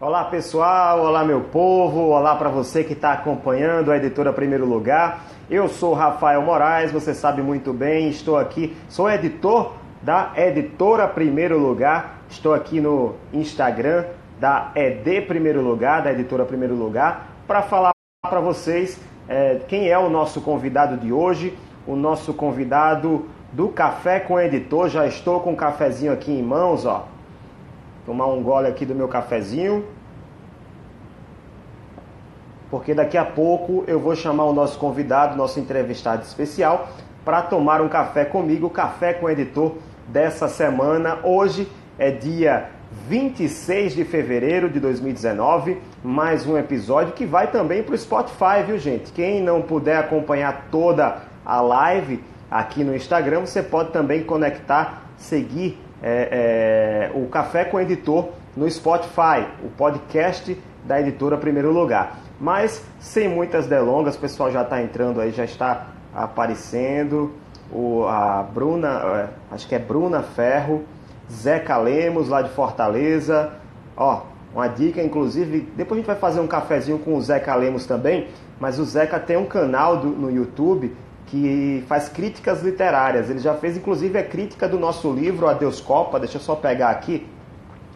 Olá pessoal, olá meu povo, olá para você que está acompanhando a editora Primeiro Lugar. Eu sou Rafael Moraes, você sabe muito bem, estou aqui, sou editor da editora Primeiro Lugar, estou aqui no Instagram da ED Primeiro Lugar, da editora Primeiro Lugar, para falar para vocês é, quem é o nosso convidado de hoje, o nosso convidado do Café com Editor. Já estou com um cafezinho aqui em mãos, ó tomar um gole aqui do meu cafezinho. Porque daqui a pouco eu vou chamar o nosso convidado, nosso entrevistado especial, para tomar um café comigo, café com o editor dessa semana. Hoje é dia 26 de fevereiro de 2019, mais um episódio que vai também para o Spotify, viu gente? Quem não puder acompanhar toda a live aqui no Instagram, você pode também conectar, seguir é, é, o Café com o Editor no Spotify, o podcast da editora Primeiro Lugar. Mas sem muitas delongas, o pessoal já está entrando aí, já está aparecendo. O, a Bruna, é, acho que é Bruna Ferro, Zeca Lemos lá de Fortaleza. Ó, uma dica, inclusive, depois a gente vai fazer um cafezinho com o Zeca Lemos também, mas o Zeca tem um canal do, no YouTube que faz críticas literárias. Ele já fez inclusive a crítica do nosso livro Adeus Copa. Deixa eu só pegar aqui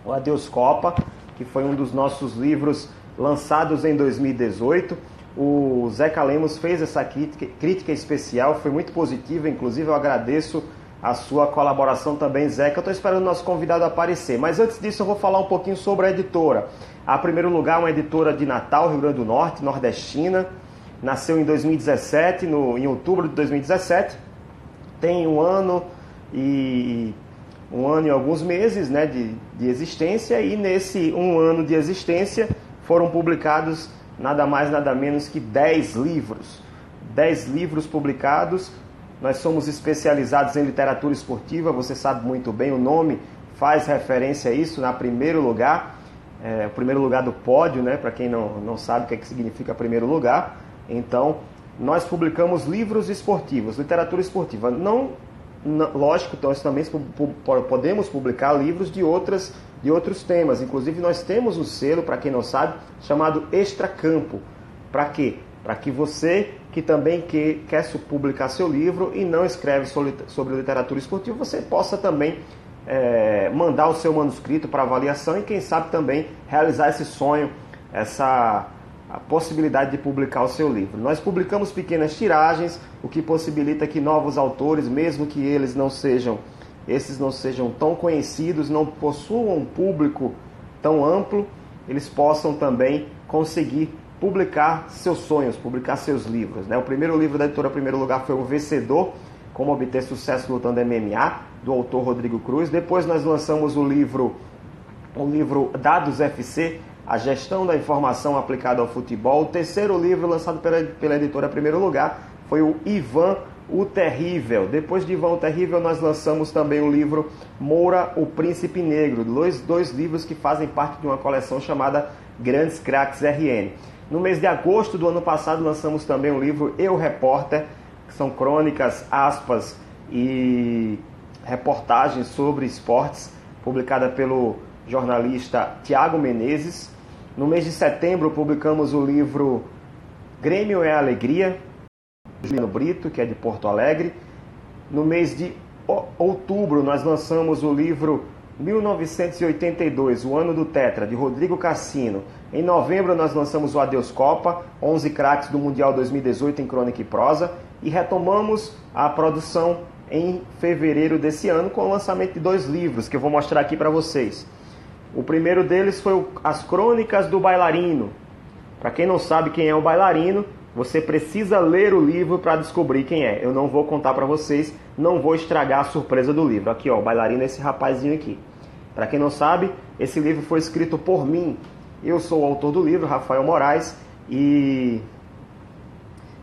o Adeus Copa, que foi um dos nossos livros lançados em 2018. O Zeca Lemos fez essa crítica, crítica especial, foi muito positiva, inclusive eu agradeço a sua colaboração também, Zeca. Eu estou esperando o nosso convidado aparecer. Mas antes disso, eu vou falar um pouquinho sobre a editora. A primeiro lugar, uma editora de Natal, Rio Grande do Norte, nordestina nasceu em 2017, no, em outubro de 2017, tem um ano e um ano e alguns meses né, de, de existência e nesse um ano de existência foram publicados nada mais nada menos que 10 livros. 10 livros publicados. Nós somos especializados em literatura esportiva, você sabe muito bem, o nome faz referência a isso, na primeiro lugar, é, o primeiro lugar do pódio, né, para quem não, não sabe o que, é que significa primeiro lugar. Então, nós publicamos livros esportivos, literatura esportiva. Não, não lógico, nós também podemos publicar livros de outras de outros temas. Inclusive, nós temos um selo, para quem não sabe, chamado Extracampo. Para quê? Para que você que também que, quer publicar seu livro e não escreve sobre literatura esportiva, você possa também é, mandar o seu manuscrito para avaliação e, quem sabe, também realizar esse sonho, essa a possibilidade de publicar o seu livro. Nós publicamos pequenas tiragens, o que possibilita que novos autores, mesmo que eles não sejam esses não sejam tão conhecidos, não possuam um público tão amplo, eles possam também conseguir publicar seus sonhos, publicar seus livros. Né? O primeiro livro da editora Primeiro Lugar foi O Vencedor, Como Obter Sucesso Lutando MMA, do autor Rodrigo Cruz. Depois nós lançamos o livro, o livro Dados FC, a Gestão da Informação Aplicada ao Futebol. O terceiro livro lançado pela, pela editora Primeiro Lugar foi o Ivan o Terrível. Depois de Ivan o Terrível, nós lançamos também o livro Moura, o Príncipe Negro, dois, dois livros que fazem parte de uma coleção chamada Grandes Cracks RN. No mês de agosto do ano passado, lançamos também o livro Eu Repórter, que são crônicas, aspas e reportagens sobre esportes, publicada pelo jornalista Tiago Menezes. No mês de setembro, publicamos o livro Grêmio é Alegria, Juliano Brito, que é de Porto Alegre. No mês de outubro, nós lançamos o livro 1982, o ano do Tetra, de Rodrigo Cassino. Em novembro, nós lançamos o Adeus Copa, 11 craques do Mundial 2018 em crônica e prosa. E retomamos a produção em fevereiro desse ano com o lançamento de dois livros que eu vou mostrar aqui para vocês. O primeiro deles foi As Crônicas do Bailarino. Para quem não sabe quem é o bailarino, você precisa ler o livro para descobrir quem é. Eu não vou contar para vocês, não vou estragar a surpresa do livro. Aqui, ó, o bailarino é esse rapazinho aqui. Para quem não sabe, esse livro foi escrito por mim. Eu sou o autor do livro, Rafael Moraes, e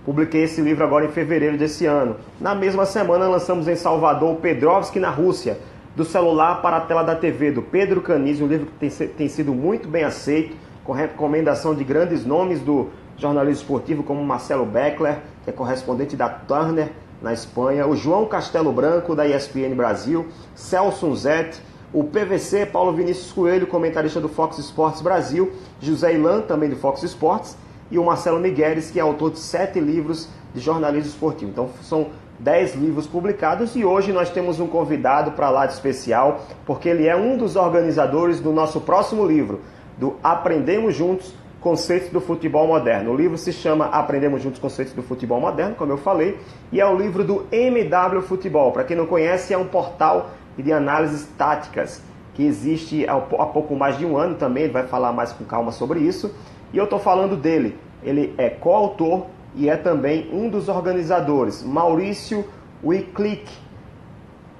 publiquei esse livro agora em fevereiro desse ano. Na mesma semana lançamos em Salvador o Pedrovski na Rússia, do celular para a tela da TV, do Pedro Canizzi, um livro que tem, tem sido muito bem aceito, com recomendação de grandes nomes do jornalismo esportivo, como Marcelo Beckler, que é correspondente da Turner na Espanha, o João Castelo Branco, da ESPN Brasil, Celso Zete, o PVC, Paulo Vinícius Coelho, comentarista do Fox Sports Brasil, José Ilan, também do Fox Sports, e o Marcelo Migueles, que é autor de sete livros de jornalismo esportivo. Então são dez livros publicados e hoje nós temos um convidado para lá de especial, porque ele é um dos organizadores do nosso próximo livro, do Aprendemos Juntos Conceitos do Futebol Moderno. O livro se chama Aprendemos Juntos Conceitos do Futebol Moderno, como eu falei, e é o livro do MW Futebol. Para quem não conhece, é um portal de análises táticas que existe há pouco mais de um ano também, ele vai falar mais com calma sobre isso. E eu estou falando dele. Ele é coautor e é também um dos organizadores, Maurício Wiclick.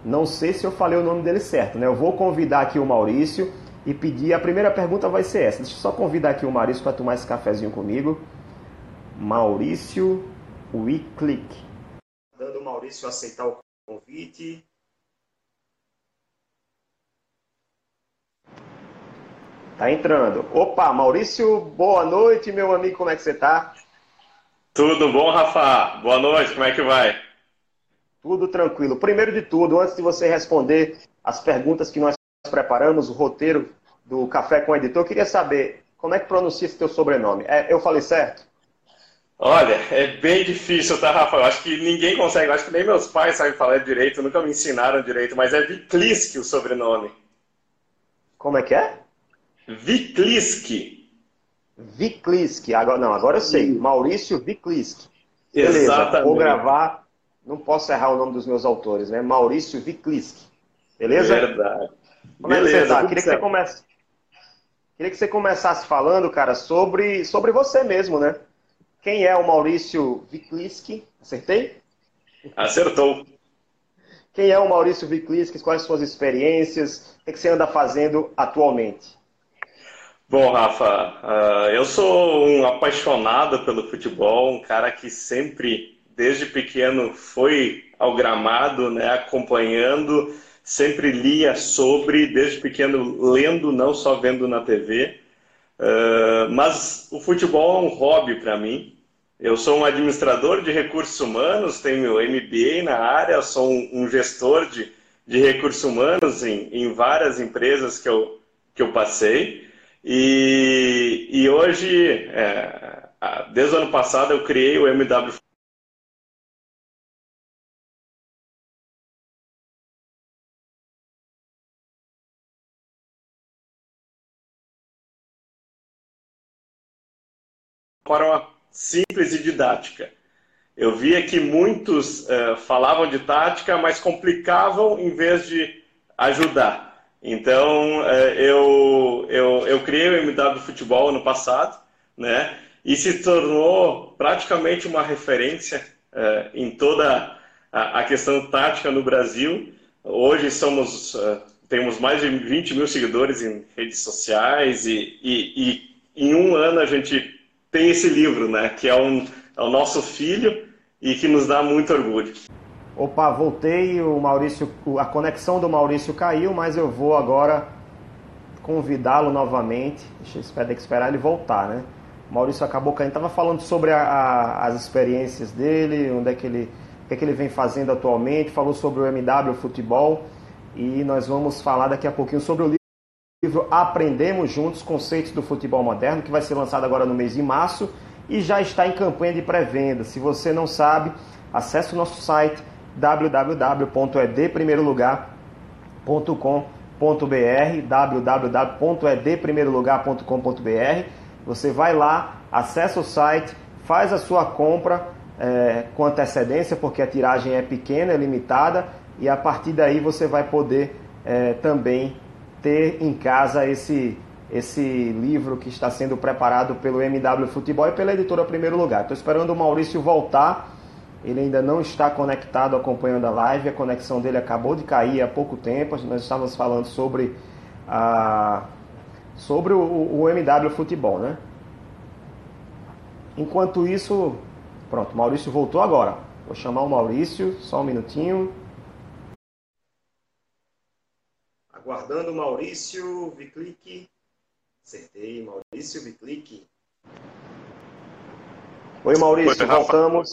Não sei se eu falei o nome dele certo, né? Eu vou convidar aqui o Maurício e pedir. A primeira pergunta vai ser essa. Deixa eu só convidar aqui o Maurício para tomar esse cafezinho comigo. Maurício Wiclick. Dando o Maurício aceitar o convite. Tá entrando. Opa, Maurício, boa noite, meu amigo, como é que você tá? Tudo bom, Rafa? Boa noite, como é que vai? Tudo tranquilo. Primeiro de tudo, antes de você responder as perguntas que nós preparamos, o roteiro do Café com o Editor, eu queria saber como é que pronuncia esse teu sobrenome. É, eu falei certo? Olha, é bem difícil, tá, Rafa? Eu acho que ninguém consegue, eu acho que nem meus pais sabem falar direito, nunca me ensinaram direito, mas é Vikliski o sobrenome. Como é que é? Vikliski. Vikliski. Agora, não, agora eu sei. Maurício Vikliski. Beleza, Exatamente. vou gravar. Não posso errar o nome dos meus autores, né? Maurício Vikliski. Beleza? Verdade. Como é que você tá? Queria que você, comece... Queria que você começasse falando, cara, sobre, sobre você mesmo, né? Quem é o Maurício Vikliski? Acertei? Acertou. Quem é o Maurício Vikliski? Quais suas experiências? O que você anda fazendo atualmente? Bom, Rafa, uh, eu sou um apaixonado pelo futebol, um cara que sempre, desde pequeno, foi ao gramado, né, acompanhando, sempre lia sobre, desde pequeno, lendo, não só vendo na TV. Uh, mas o futebol é um hobby para mim. Eu sou um administrador de recursos humanos, tenho MBA na área, sou um, um gestor de, de recursos humanos em, em várias empresas que eu, que eu passei. E, e hoje, é, desde o ano passado, eu criei o MW forma simples e didática. Eu via que muitos uh, falavam de tática, mas complicavam em vez de ajudar. Então, é, eu, eu, eu criei o MW Futebol ano passado, né? E se tornou praticamente uma referência é, em toda a, questão tática no Brasil. Hoje somos, é, temos mais de 20 mil seguidores em redes sociais e, e, e em um ano a gente tem esse livro, né? Que é, um, é o nosso filho e que nos dá muito orgulho. Opa, voltei, o Maurício, a conexão do Maurício caiu, mas eu vou agora convidá-lo novamente. Deixa eu esperar ele voltar, né? O Maurício acabou caindo, estava falando sobre a, a, as experiências dele, onde é que ele, o que, é que ele vem fazendo atualmente, falou sobre o MW Futebol e nós vamos falar daqui a pouquinho sobre o livro Aprendemos Juntos Conceitos do Futebol Moderno, que vai ser lançado agora no mês de março e já está em campanha de pré-venda. Se você não sabe, acesse o nosso site www.edprimeirolugar.com.br www.edprimeirolugar.com.br Você vai lá, acessa o site, faz a sua compra é, com antecedência, porque a tiragem é pequena, é limitada, e a partir daí você vai poder é, também ter em casa esse, esse livro que está sendo preparado pelo MW Futebol e pela editora Primeiro Lugar. Estou esperando o Maurício voltar ele ainda não está conectado acompanhando a live, a conexão dele acabou de cair há pouco tempo. Nós estávamos falando sobre, a, sobre o, o MW Futebol, né? Enquanto isso, pronto, Maurício voltou agora. Vou chamar o Maurício, só um minutinho. Aguardando o Maurício, Viclique. Acertei, Maurício, Viclique. Oi, Maurício, Oi, voltamos.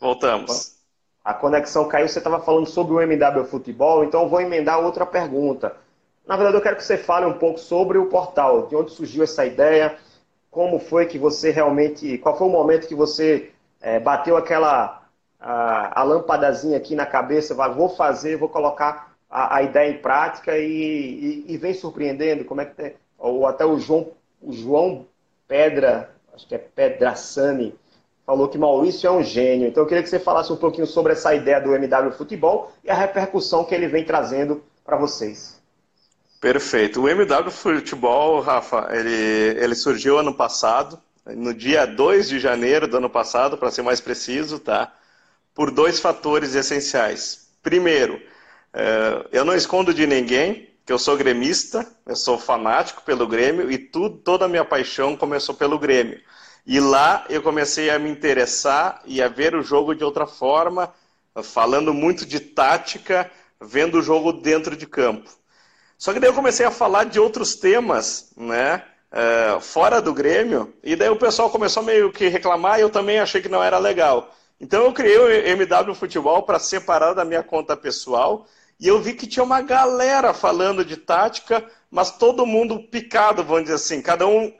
Voltamos. A conexão caiu, você estava falando sobre o MW Futebol, então eu vou emendar outra pergunta. Na verdade, eu quero que você fale um pouco sobre o portal, de onde surgiu essa ideia, como foi que você realmente, qual foi o momento que você é, bateu aquela a, a lampadazinha aqui na cabeça, vai, vou fazer, vou colocar a, a ideia em prática e, e, e, vem surpreendendo, como é que tem, ou até o João, o João Pedra, acho que é Pedrassani, falou que Maurício é um gênio. Então eu queria que você falasse um pouquinho sobre essa ideia do MW Futebol e a repercussão que ele vem trazendo para vocês. Perfeito. O MW Futebol, Rafa, ele, ele surgiu ano passado, no dia 2 de janeiro do ano passado, para ser mais preciso, tá? Por dois fatores essenciais. Primeiro, é, eu não escondo de ninguém que eu sou gremista, eu sou fanático pelo Grêmio e tudo, toda a minha paixão começou pelo Grêmio. E lá eu comecei a me interessar e a ver o jogo de outra forma, falando muito de tática, vendo o jogo dentro de campo. Só que daí eu comecei a falar de outros temas, né? Uh, fora do Grêmio, e daí o pessoal começou meio que reclamar e eu também achei que não era legal. Então eu criei o MW Futebol para separar da minha conta pessoal e eu vi que tinha uma galera falando de tática, mas todo mundo picado, vamos dizer assim, cada um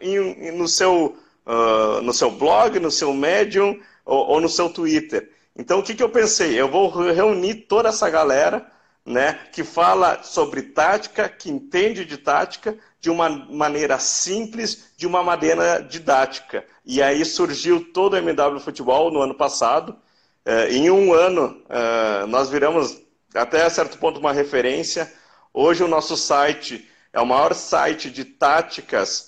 no, seu, uh, no seu blog, no seu Medium ou, ou no seu Twitter. Então o que, que eu pensei? Eu vou reunir toda essa galera né, que fala sobre tática, que entende de tática de uma maneira simples, de uma maneira didática. E aí surgiu todo o MW Futebol no ano passado. Uh, em um ano, uh, nós viramos até certo ponto uma referência. Hoje o nosso site é o maior site de táticas,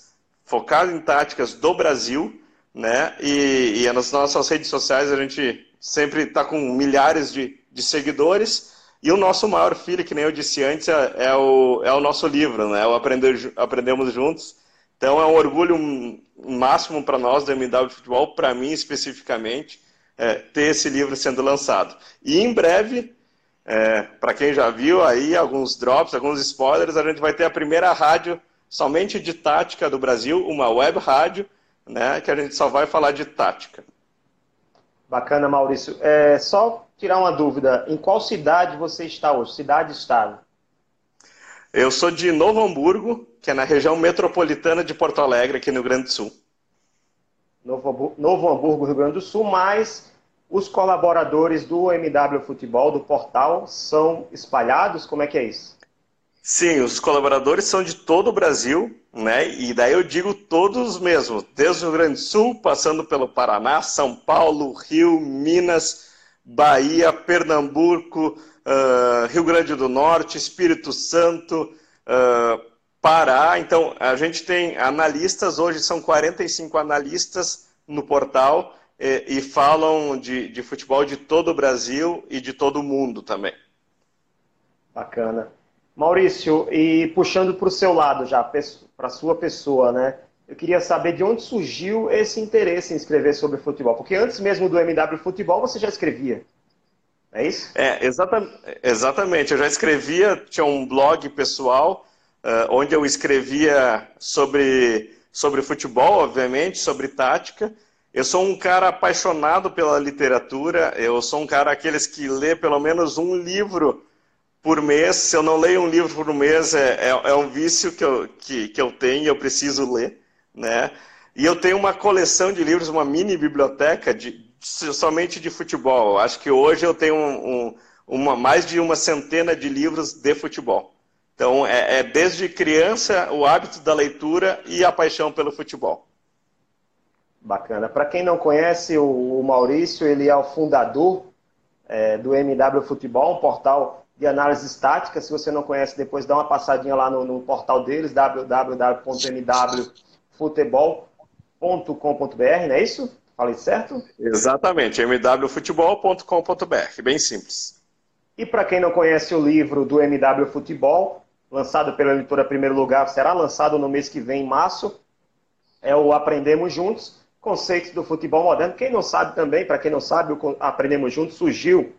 focado em táticas do Brasil, né? E, e nas nossas redes sociais a gente sempre está com milhares de, de seguidores. E o nosso maior filho, que nem eu disse antes, é, é, o, é o nosso livro, né? O Aprender, Aprendemos Juntos. Então é um orgulho máximo para nós do MW Futebol, para mim especificamente, é, ter esse livro sendo lançado. E em breve é, para quem já viu aí alguns drops, alguns spoilers, a gente vai ter a primeira rádio somente de tática do Brasil, uma web rádio, né, que a gente só vai falar de tática. Bacana, Maurício. É, só tirar uma dúvida, em qual cidade você está hoje? Cidade e estado? Eu sou de Novo Hamburgo, que é na região metropolitana de Porto Alegre, aqui no Rio Grande do Sul. Novo, Novo Hamburgo, Rio Grande do Sul, mas os colaboradores do MW Futebol, do portal, são espalhados? Como é que é isso? Sim, os colaboradores são de todo o Brasil, né? E daí eu digo todos mesmo, desde o Rio Grande do Sul, passando pelo Paraná, São Paulo, Rio, Minas, Bahia, Pernambuco, uh, Rio Grande do Norte, Espírito Santo, uh, Pará. Então, a gente tem analistas, hoje são 45 analistas no portal, e, e falam de, de futebol de todo o Brasil e de todo o mundo também. Bacana. Maurício, e puxando para o seu lado já, para a sua pessoa, né? Eu queria saber de onde surgiu esse interesse em escrever sobre futebol. Porque antes mesmo do MW Futebol você já escrevia. É isso? É, exata, exatamente. Eu já escrevia, tinha um blog pessoal, uh, onde eu escrevia sobre, sobre futebol, obviamente, sobre tática. Eu sou um cara apaixonado pela literatura, eu sou um cara aqueles que lê pelo menos um livro por mês. Se eu não leio um livro por mês, é, é, é um vício que eu, que, que eu tenho, eu preciso ler. Né? E eu tenho uma coleção de livros, uma mini biblioteca de, somente de futebol. Acho que hoje eu tenho um, um, uma, mais de uma centena de livros de futebol. Então, é, é desde criança o hábito da leitura e a paixão pelo futebol. Bacana. Para quem não conhece o, Maurício, ele é o fundador é, do MW Futebol, um portal de análise estática. Se você não conhece, depois dá uma passadinha lá no, no portal deles, www.mwfutebol.com.br, não é isso? Falei certo? Exatamente, mwfutebol.com.br, bem simples. E para quem não conhece o livro do MW Futebol, lançado pela editora Primeiro Lugar, será lançado no mês que vem, em março, é o Aprendemos Juntos conceitos do futebol moderno. Quem não sabe também, para quem não sabe, o Aprendemos Juntos surgiu,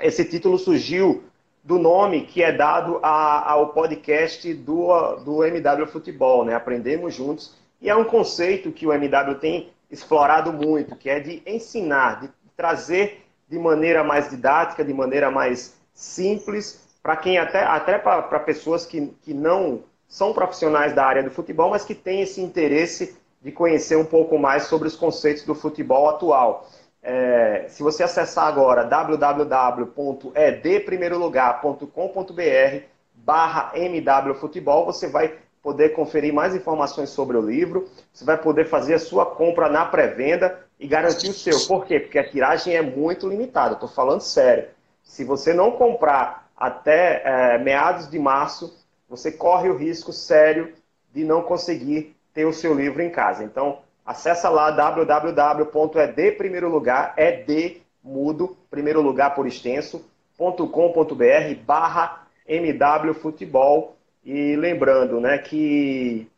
esse título surgiu do nome que é dado a, ao podcast do, do MW Futebol, né? Aprendemos Juntos. E é um conceito que o MW tem explorado muito, que é de ensinar, de trazer de maneira mais didática, de maneira mais simples, para quem até, até para pessoas que, que não são profissionais da área do futebol, mas que têm esse interesse de conhecer um pouco mais sobre os conceitos do futebol atual. É, se você acessar agora www.edprimeirolugar.com.br barra mwfutebol, você vai poder conferir mais informações sobre o livro, você vai poder fazer a sua compra na pré-venda e garantir o seu. Por quê? Porque a tiragem é muito limitada, estou falando sério. Se você não comprar até é, meados de março, você corre o risco sério de não conseguir ter o seu livro em casa. Então, acessa lá www.edprimeirolugar, ed mudo, primeiro lugar por extenso, .com.br barra mwfutebol e lembrando né, que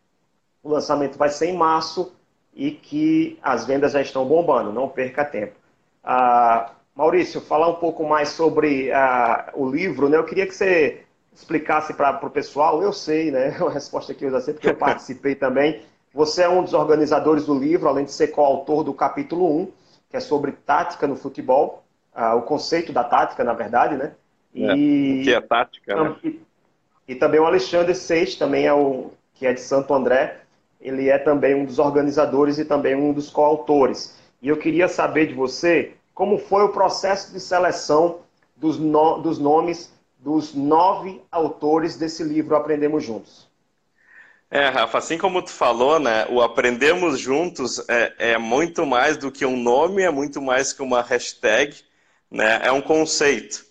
o lançamento vai ser em março e que as vendas já estão bombando, não perca tempo. Ah, Maurício, falar um pouco mais sobre ah, o livro, né? Eu queria que você explicasse para o pessoal, eu sei, né? A resposta que eu já sei, porque eu participei também. Você é um dos organizadores do livro, além de ser coautor do capítulo 1, que é sobre tática no futebol, ah, o conceito da tática, na verdade, né? E, é, que é tática, né? E, e, também o Alexandre Seix, também é o que é de Santo André, ele é também um dos organizadores e também um dos coautores. E eu queria saber de você como foi o processo de seleção dos, no, dos nomes dos nove autores desse livro Aprendemos Juntos. É, Rafa, assim como tu falou, né, o Aprendemos Juntos é, é muito mais do que um nome, é muito mais que uma hashtag, né, é um conceito.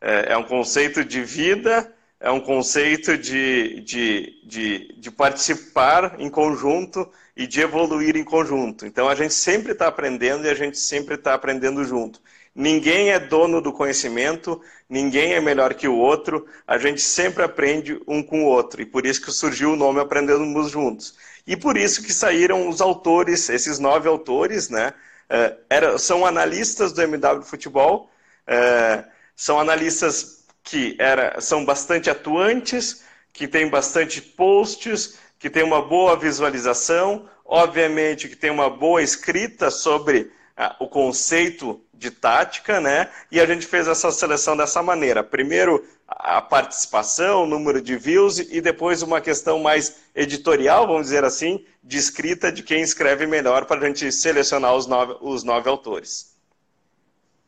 É, é um conceito de vida, é um conceito de, de, de, de participar em conjunto e de evoluir em conjunto. Então a gente sempre está aprendendo e a gente sempre está aprendendo junto. Ninguém é dono do conhecimento, ninguém é melhor que o outro, a gente sempre aprende um com o outro. E por isso que surgiu o nome Aprendemos Juntos. E por isso que saíram os autores, esses nove autores, né? Uh, era, são analistas do MW Futebol, uh, são analistas que era, são bastante atuantes, que têm bastante posts, que têm uma boa visualização, obviamente que tem uma boa escrita sobre o conceito de tática, né? E a gente fez essa seleção dessa maneira. Primeiro a participação, o número de views e depois uma questão mais editorial, vamos dizer assim, de escrita de quem escreve melhor para a gente selecionar os nove, os nove autores.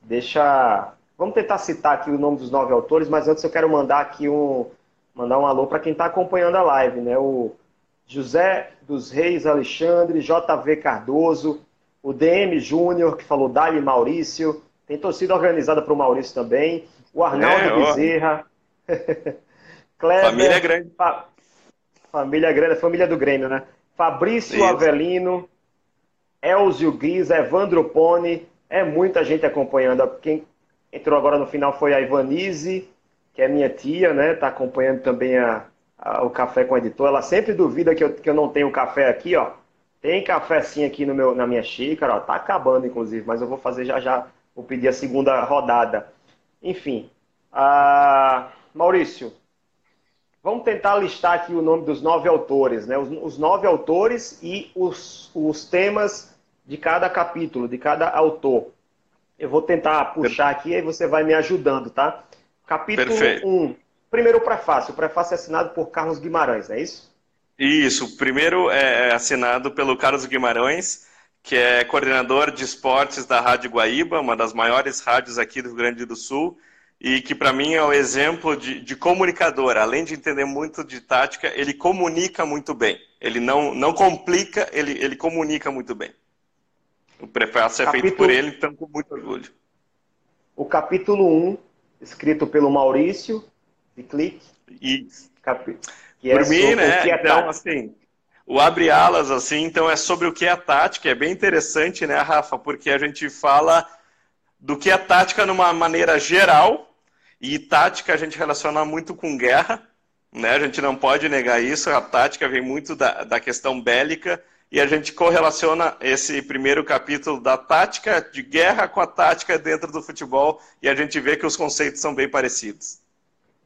Deixa. Vamos tentar citar aqui o nome dos nove autores, mas antes eu quero mandar aqui um mandar um alô para quem está acompanhando a live, né? O José dos Reis Alexandre, JV Cardoso, o DM Júnior, que falou Dali Maurício, tem torcida organizada para o Maurício também, o Arnaldo é, Bezerra, Kleber, família grande. Fa... Família grande, família do Grêmio, né? Fabrício Isso. Avelino, Elzio Gris, Evandro Pone, é muita gente acompanhando. Quem entrou agora no final foi a Ivanise, que é minha tia, né? Tá acompanhando também a, a, o café com o editor. Ela sempre duvida que eu, que eu não tenho café aqui, ó. Tem café sim aqui no meu, na minha xícara, ó, tá acabando inclusive, mas eu vou fazer já já, vou pedir a segunda rodada. Enfim, ah, Maurício, vamos tentar listar aqui o nome dos nove autores, né? Os, os nove autores e os, os temas de cada capítulo, de cada autor. Eu vou tentar puxar aqui e você vai me ajudando, tá? Capítulo 1. Primeiro o prefácio. O prefácio é assinado por Carlos Guimarães, é isso? Isso, o primeiro é, é assinado pelo Carlos Guimarães, que é coordenador de esportes da Rádio Guaíba, uma das maiores rádios aqui do Rio Grande do Sul, e que para mim é o um exemplo de, de, comunicador. Além de entender muito de tática, ele comunica muito bem. Ele não, não complica, ele, ele comunica muito bem. O prefácio é capítulo... feito por ele, então com muito orgulho. O capítulo 1, escrito pelo Maurício, de Clique. Isso. Capítulo. Que Por é mim, né? É então, assim, o abre alas, assim, então é sobre o que é a tática. É bem interessante, né, Rafa? Porque a gente fala do que é tática numa maneira geral, e tática a gente relaciona muito com guerra, né? A gente não pode negar isso. A tática vem muito da, da questão bélica, e a gente correlaciona esse primeiro capítulo da tática de guerra com a tática dentro do futebol, e a gente vê que os conceitos são bem parecidos.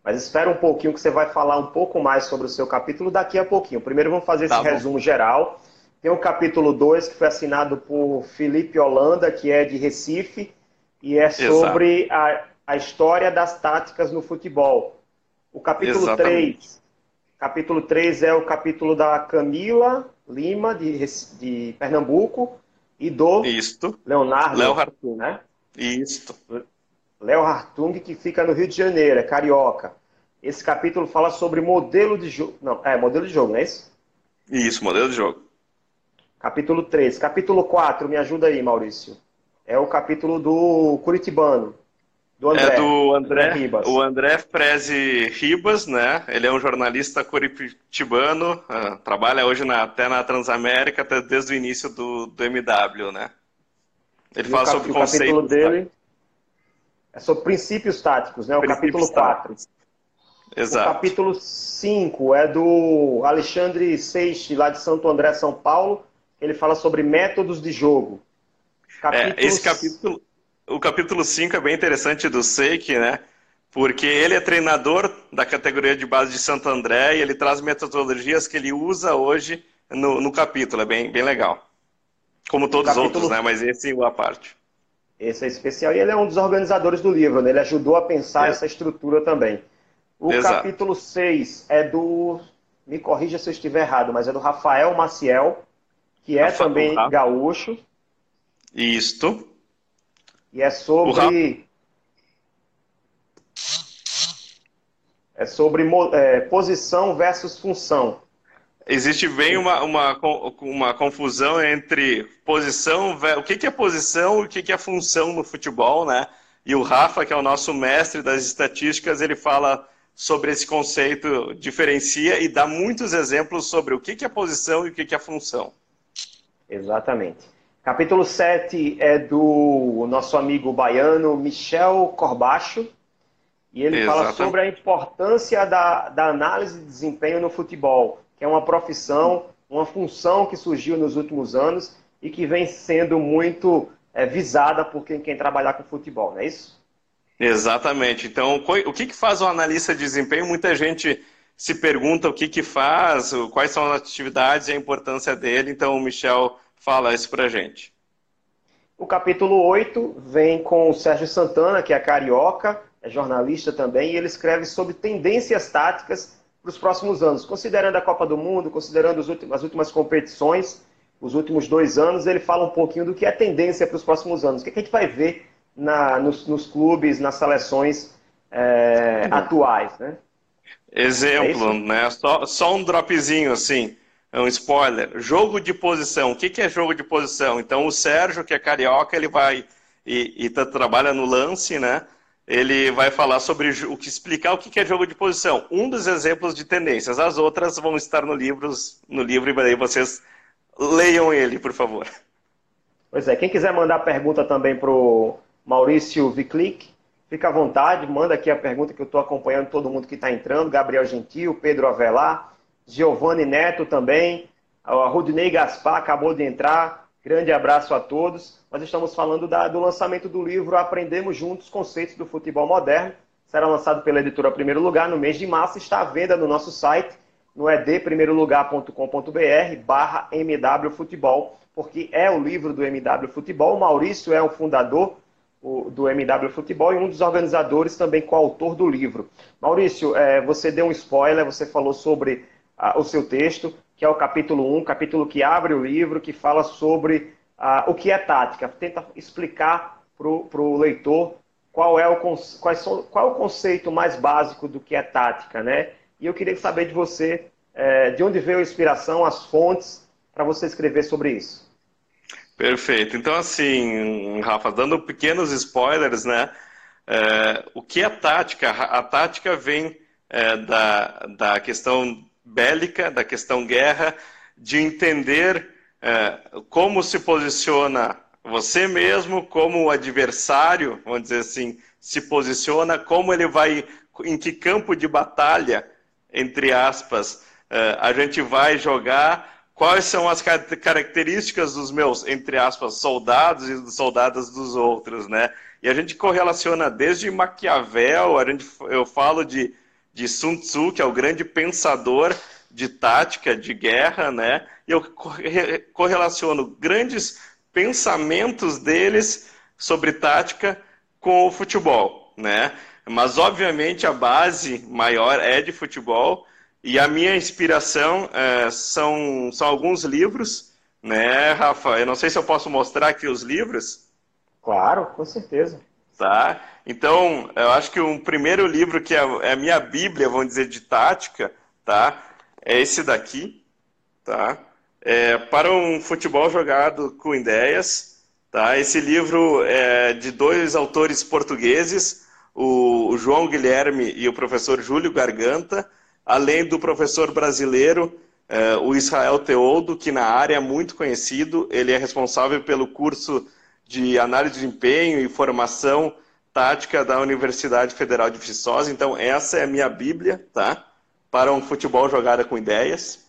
Mas espera um pouquinho que você vai falar um pouco mais sobre o seu capítulo daqui a pouquinho. Primeiro vamos fazer esse tá resumo geral. Tem o capítulo 2 que foi assinado por Felipe Holanda, que é de Recife, e é sobre a, a história das táticas no futebol. O capítulo Exatamente. 3. Capítulo 3 é o capítulo da Camila Lima, de, de Pernambuco, e do Isto. Leonardo. Hartung. Né? Isto. Léo Hartung, que fica no Rio de Janeiro, é carioca. Esse capítulo fala sobre modelo de jogo. Não, é modelo de jogo, não é isso? Isso, modelo de jogo. Capítulo 3. Capítulo 4, me ajuda aí, Maurício. É o capítulo do Curitibano. Do André, é do André, André Ribas. o André Prezi Ribas, né? Ele é um jornalista curitibano, uh, trabalha hoje na, até na Transamérica, até desde o início do, do MW, né? Ele e fala sobre o conceitos. O capítulo dele é sobre princípios táticos, né? O princípios capítulo 4. Exato. O capítulo 5 é do Alexandre Seixi, lá de Santo André, São Paulo. Ele fala sobre métodos de jogo. É, esse capítulo o capítulo 5 é bem interessante do Seik, né? Porque ele é treinador da categoria de base de Santo André e ele traz metodologias que ele usa hoje no, no capítulo. É bem, bem legal. Como todos capítulo... os outros, né? Mas esse é a parte. Esse é especial. E ele é um dos organizadores do livro, né? Ele ajudou a pensar é. essa estrutura também. O Exato. capítulo 6 é do. Me corrija se eu estiver errado, mas é do Rafael Maciel, que é Rafael, também gaúcho. Isto. E é sobre. É sobre é, posição versus função. Existe bem uma, uma, uma confusão entre posição, o que, que é posição e o que, que é função no futebol, né? E o Rafa, que é o nosso mestre das estatísticas, ele fala sobre esse conceito, diferencia e dá muitos exemplos sobre o que, que é posição e o que, que é função. Exatamente. Capítulo 7 é do nosso amigo baiano Michel Corbacho, e ele Exatamente. fala sobre a importância da, da análise de desempenho no futebol, que é uma profissão, uma função que surgiu nos últimos anos e que vem sendo muito é, visada por quem quer trabalhar com futebol, não é isso? Exatamente. Então, o que, que faz o analista de desempenho? Muita gente se pergunta o que, que faz, quais são as atividades e a importância dele. Então, o Michel Fala isso pra gente. O capítulo 8 vem com o Sérgio Santana, que é carioca, é jornalista também, e ele escreve sobre tendências táticas para os próximos anos. Considerando a Copa do Mundo, considerando as últimas competições, os últimos dois anos, ele fala um pouquinho do que é tendência para os próximos anos. O que, é que a gente vai ver na, nos, nos, clubes, nas seleções é, atuais, né? Exemplo, é né? Só, só um dropzinho assim é um spoiler. Jogo de posição. O que, que é jogo de posição? Então, o Sérgio, que é carioca, ele vai e, e tá, trabalha no lance, né? Ele vai falar sobre o que explicar o que é jogo de posição. Um dos exemplos de tendências. As outras vão estar no livro, no livro e aí vocês leiam ele, por favor. Pois é. Quem quiser mandar pergunta também para o Maurício Viclic, fica à vontade. Manda aqui a pergunta que eu estou acompanhando todo mundo que está entrando. Gabriel Gentil, Pedro Avelar. Giovanni Neto também, a Rudney Gaspar acabou de entrar. Grande abraço a todos. Nós estamos falando da, do lançamento do livro Aprendemos Juntos Conceitos do Futebol Moderno. Será lançado pela editora Primeiro Lugar no mês de março. Está à venda no nosso site, no edprimeirolugar.com.br barra porque é o livro do MW Futebol. O Maurício é o fundador do MW Futebol e um dos organizadores também coautor do livro. Maurício, é, você deu um spoiler, você falou sobre o seu texto, que é o capítulo 1, capítulo que abre o livro, que fala sobre o que é tática. Tenta explicar para o leitor qual é, o, quais são, qual é o conceito mais básico do que é tática. Né? E eu queria saber de você é, de onde veio a inspiração, as fontes, para você escrever sobre isso. Perfeito. Então, assim, Rafa, dando pequenos spoilers, né? É, o que é tática? A tática vem é, da, da questão bélica, da questão guerra, de entender é, como se posiciona você mesmo, como o adversário, vamos dizer assim, se posiciona, como ele vai, em que campo de batalha, entre aspas, é, a gente vai jogar, quais são as características dos meus, entre aspas, soldados e dos soldados dos outros, né? E a gente correlaciona desde Maquiavel, a gente, eu falo de de Sun Tzu, que é o grande pensador de tática, de guerra, né? E eu correlaciono grandes pensamentos deles sobre tática com o futebol, né? Mas, obviamente, a base maior é de futebol e a minha inspiração é, são, são alguns livros, né, Rafa? Eu não sei se eu posso mostrar aqui os livros. Claro, com certeza. Tá? Então, eu acho que um primeiro livro que é, é a minha bíblia, vamos dizer, de tática, tá? É esse daqui, tá? É, para um futebol jogado com ideias, tá? Esse livro é de dois autores portugueses, o João Guilherme e o professor Júlio Garganta, além do professor brasileiro, é, o Israel Teodo, que na área é muito conhecido, ele é responsável pelo curso de análise de desempenho e formação tática da Universidade Federal de Viçosa. Então, essa é a minha Bíblia, tá? Para um futebol jogada com ideias.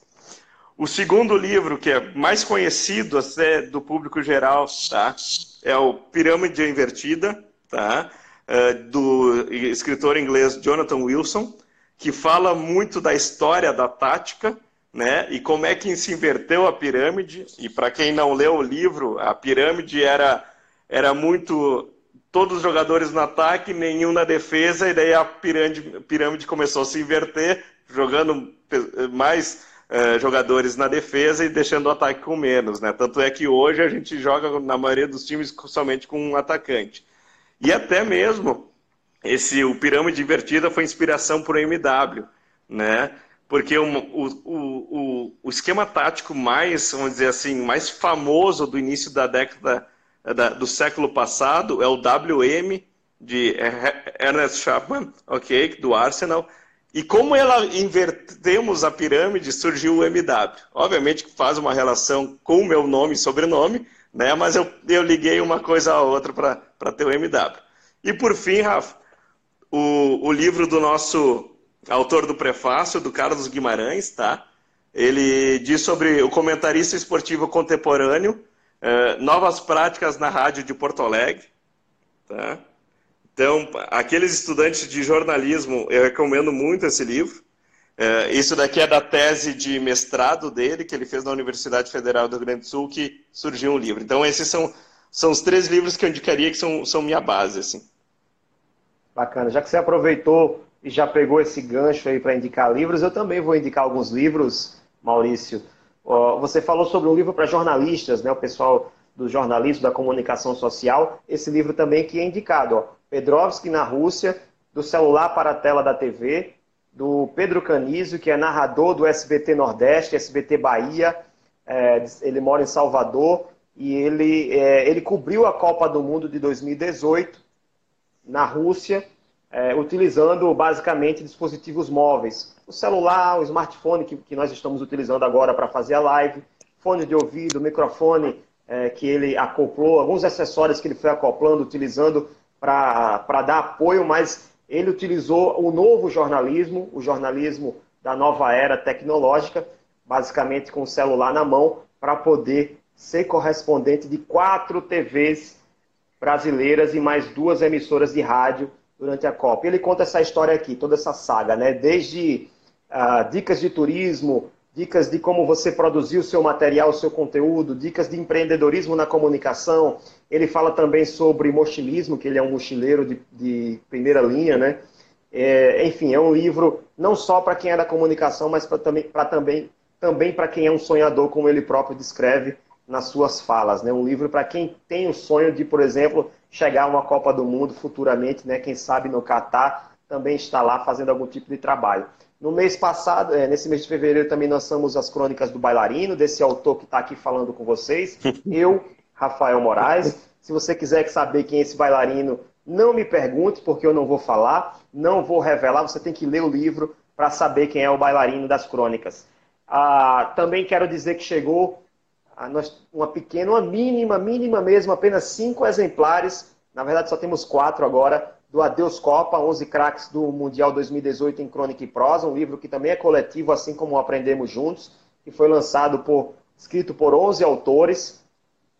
O segundo livro, que é mais conhecido até do público geral, tá? É o Pirâmide Invertida, tá? É, do escritor inglês Jonathan Wilson, que fala muito da história da tática, né? E como é que se inverteu a pirâmide. E para quem não leu o livro, a pirâmide era era muito todos os jogadores no ataque, nenhum na defesa, e daí a pirâmide, pirâmide começou a se inverter, jogando mais uh, jogadores na defesa e deixando o ataque com menos. Né? Tanto é que hoje a gente joga, na maioria dos times, somente com um atacante. E até mesmo esse o pirâmide invertida foi inspiração para o MW, né? Porque o, o, o, o esquema tático mais, vamos dizer assim, mais famoso do início da década é da, do século passado é o WM de Ernest Chapman, ok, do Arsenal. E como ela invertemos a pirâmide, surgiu o MW. Obviamente que faz uma relação com o meu nome e sobrenome, né? Mas eu, eu liguei uma coisa a outra para ter o MW. E por fim, Rafa, o, o livro do nosso autor do prefácio, do Carlos Guimarães, tá? Ele diz sobre o comentarista esportivo contemporâneo é, novas práticas na rádio de Porto Alegre. Tá? Então, aqueles estudantes de jornalismo, eu recomendo muito esse livro. É, isso daqui é da tese de mestrado dele, que ele fez na Universidade Federal do Rio Grande do Sul, que surgiu um livro. Então, esses são, são os três livros que eu indicaria que são, são minha base. Assim. Bacana. Já que você aproveitou e já pegou esse gancho aí para indicar livros, eu também vou indicar alguns livros, Maurício. Você falou sobre um livro para jornalistas, né, o pessoal do jornalismo, da comunicação social. Esse livro também que é indicado, ó, Pedrovski na Rússia, do celular para a tela da TV, do Pedro Canizio, que é narrador do SBT Nordeste, SBT Bahia. É, ele mora em Salvador e ele, é, ele cobriu a Copa do Mundo de 2018 na Rússia, é, utilizando basicamente dispositivos móveis o celular, o smartphone que, que nós estamos utilizando agora para fazer a live, fone de ouvido, microfone é, que ele acoplou, alguns acessórios que ele foi acoplando, utilizando para dar apoio, mas ele utilizou o novo jornalismo, o jornalismo da nova era tecnológica, basicamente com o celular na mão, para poder ser correspondente de quatro TVs brasileiras e mais duas emissoras de rádio durante a Copa. Ele conta essa história aqui, toda essa saga, né? Desde uh, dicas de turismo, dicas de como você produzir o seu material, o seu conteúdo, dicas de empreendedorismo na comunicação. Ele fala também sobre mochilismo, que ele é um mochileiro de, de primeira linha, né? É, enfim, é um livro não só para quem é da comunicação, mas pra, também para também, também para quem é um sonhador, como ele próprio descreve nas suas falas. Né? Um livro para quem tem o sonho de, por exemplo, chegar a uma Copa do Mundo futuramente, né? quem sabe no Catar, também está lá fazendo algum tipo de trabalho. No mês passado, é, nesse mês de fevereiro, também lançamos as crônicas do bailarino, desse autor que está aqui falando com vocês. Eu, Rafael Moraes. Se você quiser saber quem é esse bailarino, não me pergunte, porque eu não vou falar, não vou revelar. Você tem que ler o livro para saber quem é o bailarino das crônicas. Ah, também quero dizer que chegou uma pequena, uma mínima, mínima mesmo, apenas cinco exemplares. Na verdade, só temos quatro agora do Adeus Copa, 11 craques do Mundial 2018 em Crônica e Prosa, um livro que também é coletivo, assim como Aprendemos Juntos, que foi lançado por, escrito por 11 autores,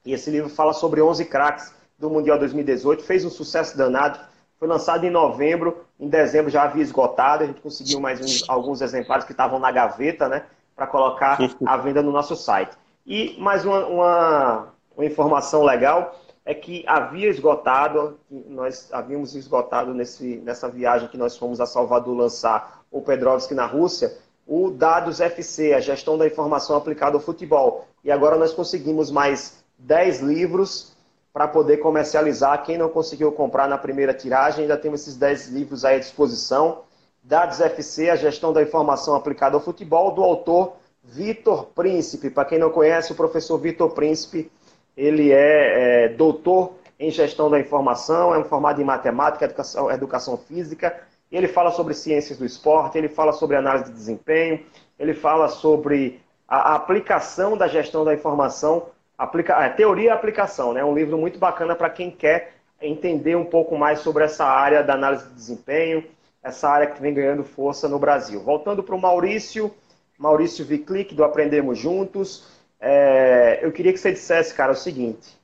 e esse livro fala sobre 11 craques do Mundial 2018, fez um sucesso danado, foi lançado em novembro, em dezembro já havia esgotado, a gente conseguiu mais uns, alguns exemplares que estavam na gaveta, né, para colocar à venda no nosso site. E mais uma, uma, uma informação legal, é que havia esgotado, nós havíamos esgotado nesse, nessa viagem que nós fomos a Salvador lançar o Pedrovski na Rússia, o Dados FC, a gestão da informação aplicada ao futebol. E agora nós conseguimos mais 10 livros para poder comercializar. Quem não conseguiu comprar na primeira tiragem, ainda temos esses 10 livros aí à disposição. Dados FC, a gestão da informação aplicada ao futebol, do autor Vitor Príncipe. Para quem não conhece, o professor Vitor Príncipe, ele é, é, doutor em gestão da informação, é formado em matemática, educação, educação física. Ele fala sobre ciências do esporte, ele fala sobre análise de desempenho, ele fala sobre a, a aplicação da gestão da informação, aplica, a teoria e aplicação. É né? um livro muito bacana para quem quer entender um pouco mais sobre essa área da análise de desempenho, essa área que vem ganhando força no Brasil. Voltando para o Maurício, Maurício Viclic, do Aprendemos Juntos. É, eu queria que você dissesse, cara, o seguinte: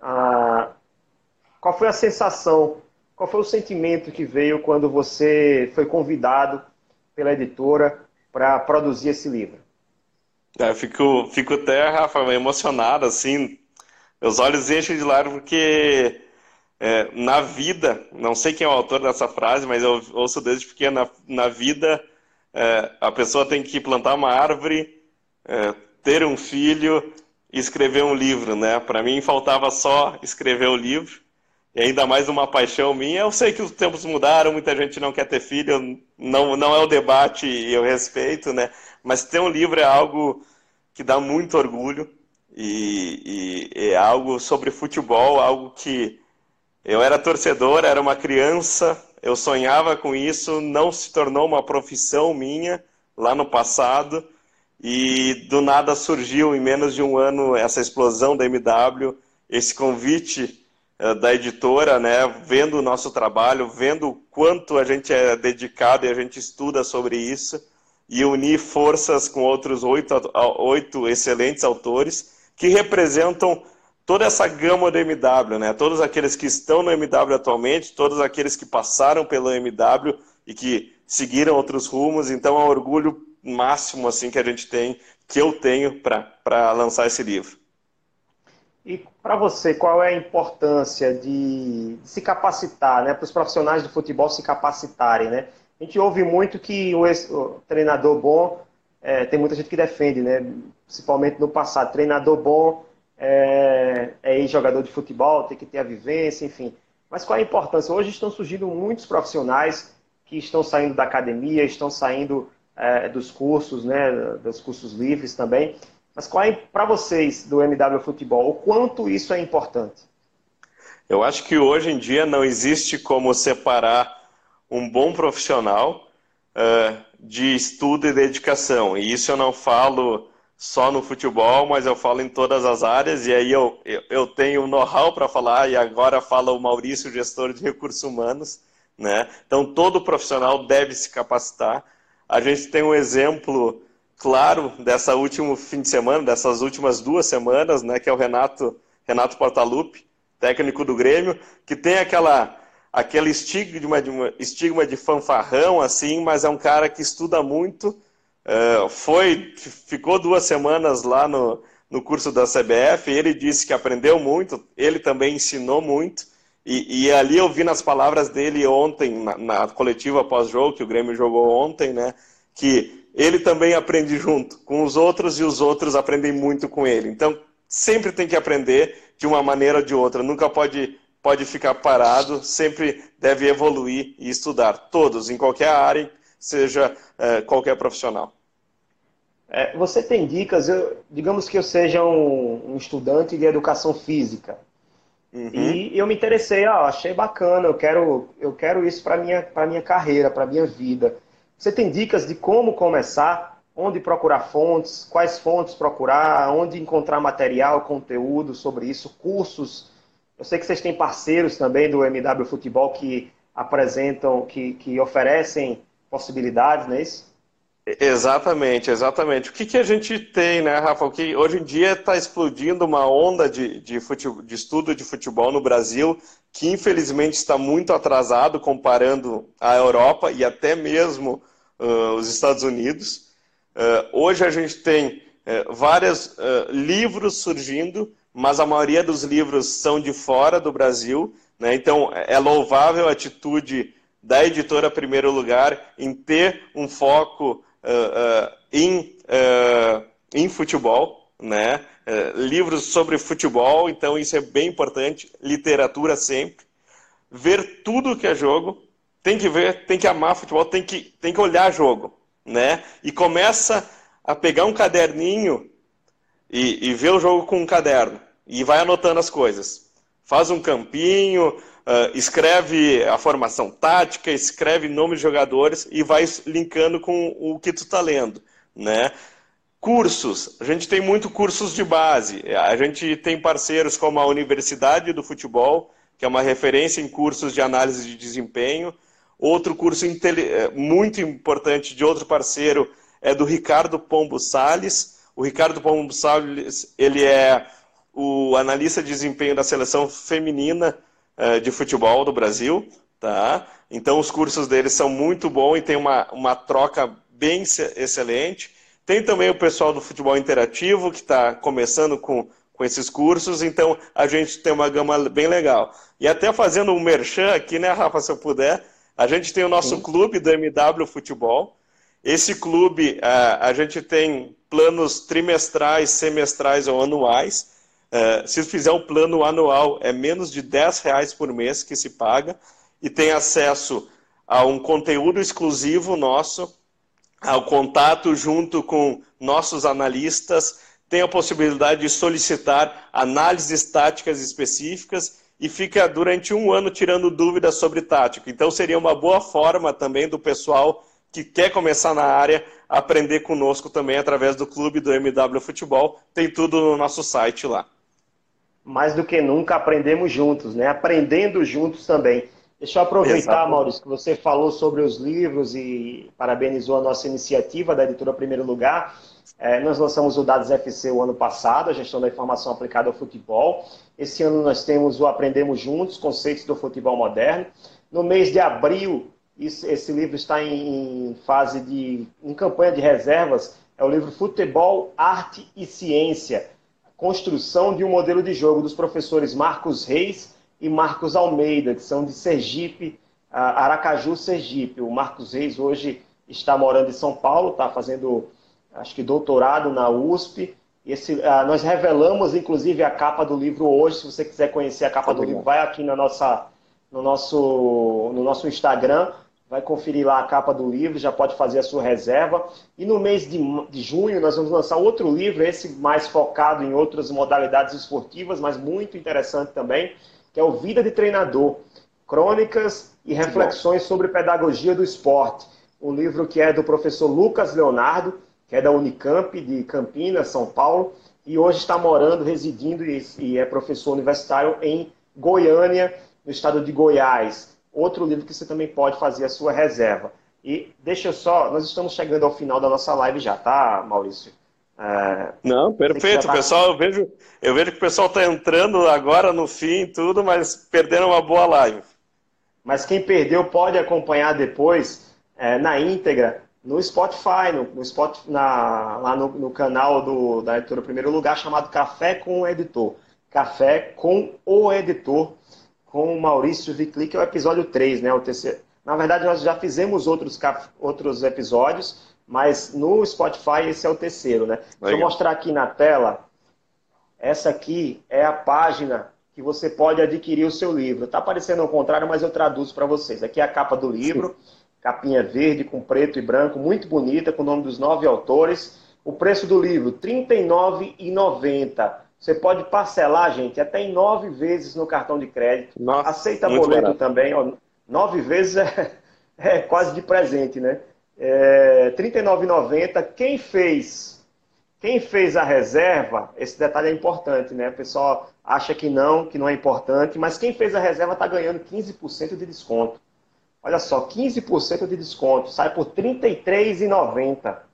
ah, qual foi a sensação, qual foi o sentimento que veio quando você foi convidado pela editora para produzir esse livro? É, fico, fico até, Rafa, emocionado, assim, meus olhos enchem de lágrimas, porque é, na vida, não sei quem é o autor dessa frase, mas eu ouço desde pequeno, na, na vida é, a pessoa tem que plantar uma árvore, é, ter um filho e escrever um livro, né? Para mim faltava só escrever o livro. E ainda mais uma paixão minha. Eu sei que os tempos mudaram, muita gente não quer ter filho, não, não é o debate e eu respeito, né? Mas ter um livro é algo que dá muito orgulho e, e é algo sobre futebol, algo que eu era torcedor, era uma criança, eu sonhava com isso, não se tornou uma profissão minha lá no passado e do nada surgiu em menos de um ano essa explosão da MW, esse convite uh, da editora, né, vendo o nosso trabalho, vendo o quanto a gente é dedicado e a gente estuda sobre isso e unir forças com outros oito, oito excelentes autores que representam toda essa gama do MW, né? Todos aqueles que estão no MW atualmente, todos aqueles que passaram pelo MW e que seguiram outros rumos. Então, é um orgulho máximo assim que a gente tem, que eu tenho para lançar esse livro. E para você, qual é a importância de, se capacitar, né, para os profissionais do futebol se capacitarem, né? A gente ouve muito que o, o treinador bom, é, tem muita gente que defende, né, principalmente no passado, treinador bom é, é jogador de futebol, tem que ter a vivência, enfim. Mas qual é a importância? Hoje estão surgindo muitos profissionais que estão saindo da academia, estão saindo é, dos cursos, né, dos cursos livres também. Mas qual é, para vocês do MW Futebol, o quanto isso é importante? Eu acho que hoje em dia não existe como separar um bom profissional uh, de estudo e dedicação. E isso eu não falo só no futebol, mas eu falo em todas as áreas, e aí eu, eu, eu tenho know-how para falar, e agora fala o Maurício, gestor de recursos humanos. Né? Então, todo profissional deve se capacitar. A gente tem um exemplo claro dessa último fim de semana, dessas últimas duas semanas, né, que é o Renato, Renato Portaluppi, técnico do Grêmio, que tem aquela aquele estigma de, estigma de fanfarrão, assim, mas é um cara que estuda muito, uh, foi, ficou duas semanas lá no, no curso da CBF, ele disse que aprendeu muito, ele também ensinou muito, e, e ali eu vi nas palavras dele ontem, na, na coletiva pós-jogo, que o Grêmio jogou ontem, né, que ele também aprende junto com os outros e os outros aprendem muito com ele. Então, sempre tem que aprender de uma maneira ou de outra, nunca pode, pode ficar parado, sempre deve evoluir e estudar, todos, em qualquer área, seja uh, qualquer profissional. É, você tem dicas, eu, digamos que eu seja um, um estudante de educação física, uhum. e eu me interessei, ah, achei bacana, eu quero, eu quero isso para minha, minha carreira, para minha vida. Você tem dicas de como começar, onde procurar fontes, quais fontes procurar, onde encontrar material, conteúdo sobre isso, cursos. Eu sei que vocês têm parceiros também do MW Futebol que apresentam, que, que oferecem possibilidades, não é isso? Exatamente, exatamente. O que, que a gente tem, né, Rafa? O que hoje em dia está explodindo uma onda de, de, futebol, de estudo de futebol no Brasil que infelizmente está muito atrasado comparando a Europa e até mesmo uh, os Estados Unidos. Uh, hoje a gente tem uh, vários livros surgindo mas a maioria dos livros são de fora do Brasil. Né? Então, é louvável a atitude da editora Primeiro Lugar em ter um foco uh, uh, em, uh, em futebol, né? livros sobre futebol, então isso é bem importante, literatura sempre. Ver tudo que é jogo, tem que ver, tem que amar futebol, tem que, tem que olhar jogo, né? E começa a pegar um caderninho e, e ver o jogo com um caderno e vai anotando as coisas. Faz um campinho, uh, escreve a formação tática, escreve nome de jogadores e vai linkando com o que tu está lendo, né? Cursos, a gente tem muito cursos de base. A gente tem parceiros como a Universidade do Futebol, que é uma referência em cursos de análise de desempenho. Outro curso eh, muito importante de outro parceiro é do Ricardo Pombo Sales. O Ricardo Pombo Sales, ele é o analista de desempenho da seleção feminina de futebol do Brasil, tá? Então os cursos dele são muito bons e tem uma, uma troca bem excelente. Tem também o pessoal do futebol interativo que está começando com, com esses cursos, então a gente tem uma gama bem legal. E até fazendo um merchan aqui, né, Rafa, se eu puder, a gente tem o nosso Sim. clube do MW Futebol. Esse clube, a, a gente tem planos trimestrais, semestrais ou anuais. Uh, se fizer o plano anual, é menos de 10 reais por mês que se paga e tem acesso a um conteúdo exclusivo nosso, ao contato junto com nossos analistas, tem a possibilidade de solicitar análises táticas específicas e fica durante um ano tirando dúvidas sobre tática. Então seria uma boa forma também do pessoal que quer começar na área aprender conosco também através do clube do MW Futebol. Tem tudo no nosso site lá. Mais do que nunca aprendemos juntos, né? Aprendendo juntos também. Deixa eu aproveitar, Exato. Maurício, que você falou sobre os livros e parabenizou a nossa iniciativa da editora Primeiro Lugar. É, nós lançamos o Dados FC o ano passado, a gestão da informação aplicada ao futebol. Esse ano nós temos o Aprendemos Juntos, conceitos do futebol moderno. No mês de abril, esse livro está em fase de em campanha de reservas. É o livro Futebol, Arte e Ciência, construção de um modelo de jogo dos professores Marcos Reis e Marcos Almeida, que são de Sergipe, Aracaju, Sergipe. O Marcos Reis hoje está morando em São Paulo, está fazendo acho que doutorado na USP. Esse, nós revelamos, inclusive, a capa do livro hoje. Se você quiser conhecer a capa do livro, vai aqui na nossa, no, nosso, no nosso Instagram, vai conferir lá a capa do livro, já pode fazer a sua reserva. E no mês de, de junho, nós vamos lançar outro livro, esse mais focado em outras modalidades esportivas, mas muito interessante também, que é o Vida de Treinador. Crônicas e reflexões sobre pedagogia do esporte. Um livro que é do professor Lucas Leonardo, que é da Unicamp, de Campinas, São Paulo, e hoje está morando, residindo e é professor universitário em Goiânia, no estado de Goiás. Outro livro que você também pode fazer a sua reserva. E deixa eu só, nós estamos chegando ao final da nossa live já, tá, Maurício? É, Não, perfeito, tá... pessoal. Eu vejo, eu vejo que o pessoal está entrando agora no fim tudo, mas perderam uma boa live. Mas quem perdeu pode acompanhar depois é, na íntegra no Spotify, no, no Spotify, na, lá no, no, canal do, da editora Primeiro Lugar, chamado Café com o Editor. Café com o Editor, com o Maurício Vicli, que é o episódio 3, né? O terceiro. Na verdade, nós já fizemos outros, outros episódios, mas no Spotify esse é o terceiro, né? Legal. Deixa eu mostrar aqui na tela. Essa aqui é a página que você pode adquirir o seu livro. Está aparecendo ao contrário, mas eu traduzo para vocês. Aqui é a capa do livro. Sim capinha verde com preto e branco, muito bonita, com o nome dos nove autores. O preço do livro, R$ 39,90. Você pode parcelar, gente, até em nove vezes no cartão de crédito. Nossa, Aceita boleto barato. também. Ó, nove vezes é, é, quase de presente, né? É, R$ 39,90. Quem fez, quem fez a reserva, esse detalhe é importante, né? O pessoal acha que não, que não é importante, mas quem fez a reserva está ganhando 15% de desconto. Olha só, 15% de desconto, sai por R$ 33,90.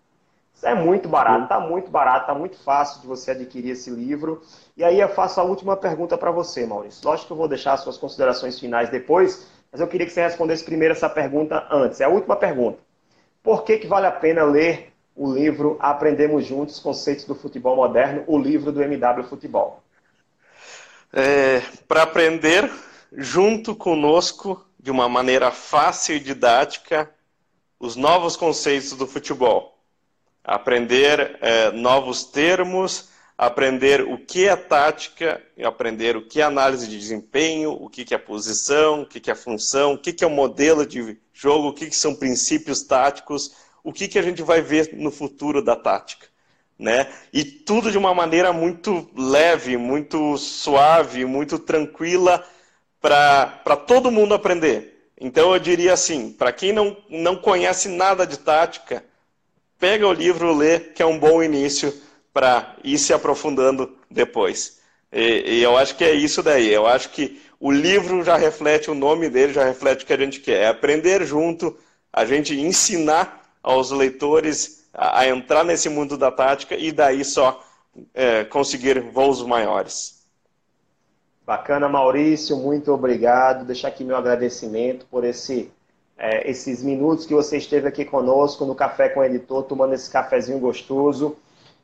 Isso é muito barato, está muito barato, está muito fácil de você adquirir esse livro. E aí eu faço a última pergunta para você, Maurício. Lógico que eu vou deixar as suas considerações finais depois, mas eu queria que você respondesse primeiro essa pergunta antes. É a última pergunta. Por que, que vale a pena ler o livro Aprendemos Juntos, Conceitos do Futebol Moderno, o livro do MW Futebol? é, para aprender junto conosco, de uma maneira fácil e didática, os novos conceitos do futebol. Aprender é, novos termos, aprender o que é tática, aprender o que é análise de desempenho, o que é posição, o que é função, o que é o modelo de jogo, o que são princípios táticos, o que a gente vai ver no futuro da tática. Né? E tudo de uma maneira muito leve, muito suave, muito tranquila para todo mundo aprender. Então eu diria assim, para quem não, não conhece nada de tática, pega o livro, lê, que é um bom início para ir se aprofundando depois. E, e, eu acho que é isso daí. Eu acho que o livro já reflete, o nome dele já reflete o que a gente quer. É aprender junto, a gente ensinar aos leitores a, a entrar nesse mundo da tática e daí só é, conseguir voos maiores. Bacana, Maurício, muito obrigado. Deixar aqui meu agradecimento por esse, é, esses minutos que você esteve aqui conosco no Café com o Editor, tomando esse cafezinho gostoso.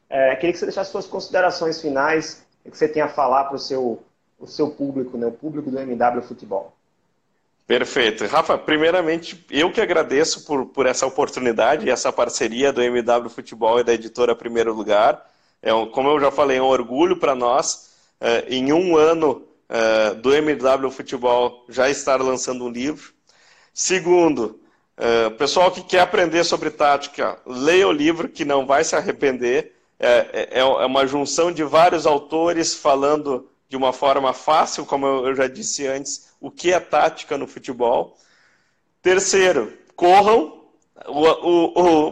É, queria que você deixasse suas considerações finais, que você tem a falar para o seu, o seu público, né, o público do MW Futebol. Perfeito. Rafa, primeiramente, eu que agradeço por, por essa oportunidade e essa parceria do MW Futebol e da editora Primeiro Lugar. É um, como eu já falei, é um orgulho para nós, é, em um ano é, do MW Futebol, já estar lançando um livro. Segundo, é, pessoal que quer aprender sobre tática, leia o livro, que não vai se arrepender. É, é, é, uma junção de vários autores falando de uma forma fácil, como eu já disse antes, o que é tática no futebol. Terceiro, corram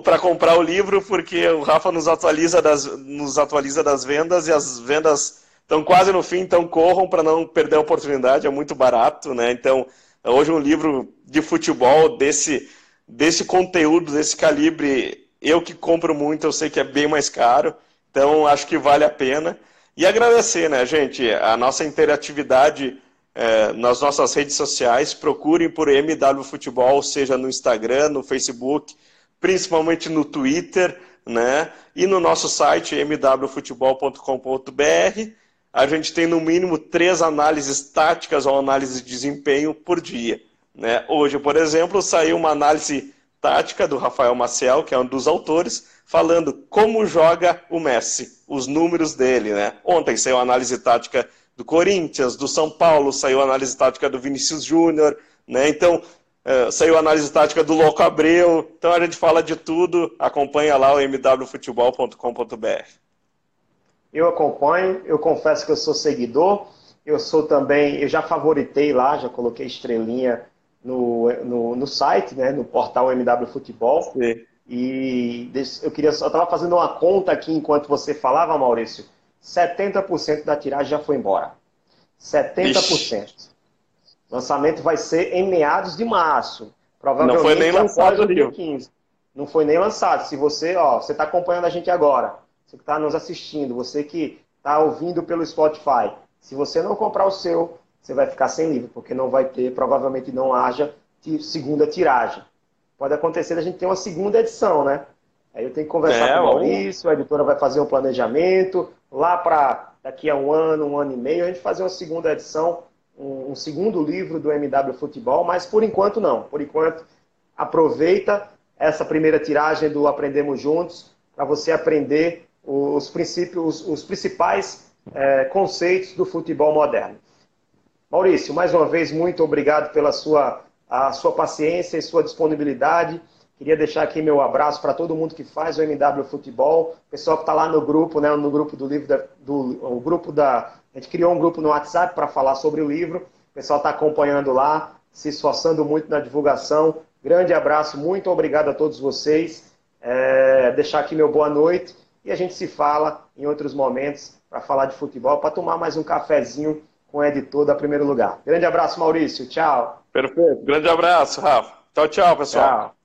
para comprar o livro, porque o Rafa nos atualiza das, nos atualiza das vendas e as vendas estão quase no fim, então corram para não perder a oportunidade, é muito barato, né? Então, hoje um livro de futebol desse, desse conteúdo, desse calibre, eu que compro muito, eu sei que é bem mais caro, então acho que vale a pena. E agradecer, né, gente, a nossa interatividade é, nas nossas redes sociais. Procurem por MW Futebol, seja no Instagram, no Facebook, principalmente no Twitter, né? E no nosso site mwfutebol.com.br. A gente tem no mínimo três análises táticas ou análise de desempenho por dia. Né? Hoje, por exemplo, saiu uma análise tática do Rafael Maciel, que é um dos autores, falando como joga o Messi, os números dele, né? Ontem saiu a análise tática do Corinthians, do São Paulo, saiu a análise tática do Vinícius Júnior, né? Então, é, saiu a análise tática do Louco Abreu. Então a gente fala de tudo, acompanha lá o mwfutebol.com.br. Eu acompanho, eu confesso que eu sou seguidor, eu sou também, eu já favoritei lá, já coloquei estrelinha no, no, no site, né, no portal MW Futebol. Sim. E eu queria, eu estava fazendo uma conta aqui enquanto você falava, Maurício. 70% da tiragem já foi embora. 70%. Ixi. O lançamento vai ser em meados de março. Provavelmente não foi nem lançado no dia 15. Não foi nem lançado. Se você, ó, você está acompanhando a gente agora, você que está nos assistindo, você que está ouvindo pelo Spotify, se você não comprar o seu, você vai ficar sem livro, porque não vai ter, provavelmente não haja segunda tiragem. Pode acontecer a gente ter uma segunda edição, né? Aí eu tenho que conversar é, com o Maurício, a editora vai fazer um planejamento, lá para daqui a um ano, um ano e meio, a gente fazer uma segunda edição, um, um segundo livro do MW Futebol, mas por enquanto não. Por enquanto, aproveita essa primeira tiragem do Aprendemos Juntos para você aprender os princípios, os, principais é, conceitos do futebol moderno. Maurício, mais uma vez, muito obrigado pela sua, a sua paciência e sua disponibilidade. Queria deixar aqui meu abraço para todo mundo que faz o MW Futebol, pessoal que está lá no grupo, né, no grupo do livro, da, do o grupo da, a gente criou um grupo no WhatsApp para falar sobre o livro. O pessoal está acompanhando lá, se esforçando muito na divulgação. Grande abraço, muito obrigado a todos vocês. É, deixar aqui meu boa noite e a gente se fala em outros momentos para falar de futebol, para tomar mais um cafezinho com o editor da Primeiro Lugar. Grande abraço, Maurício. Tchau. Perfeito. Grande abraço, Rafa. Tchau, tchau, pessoal. Tchau.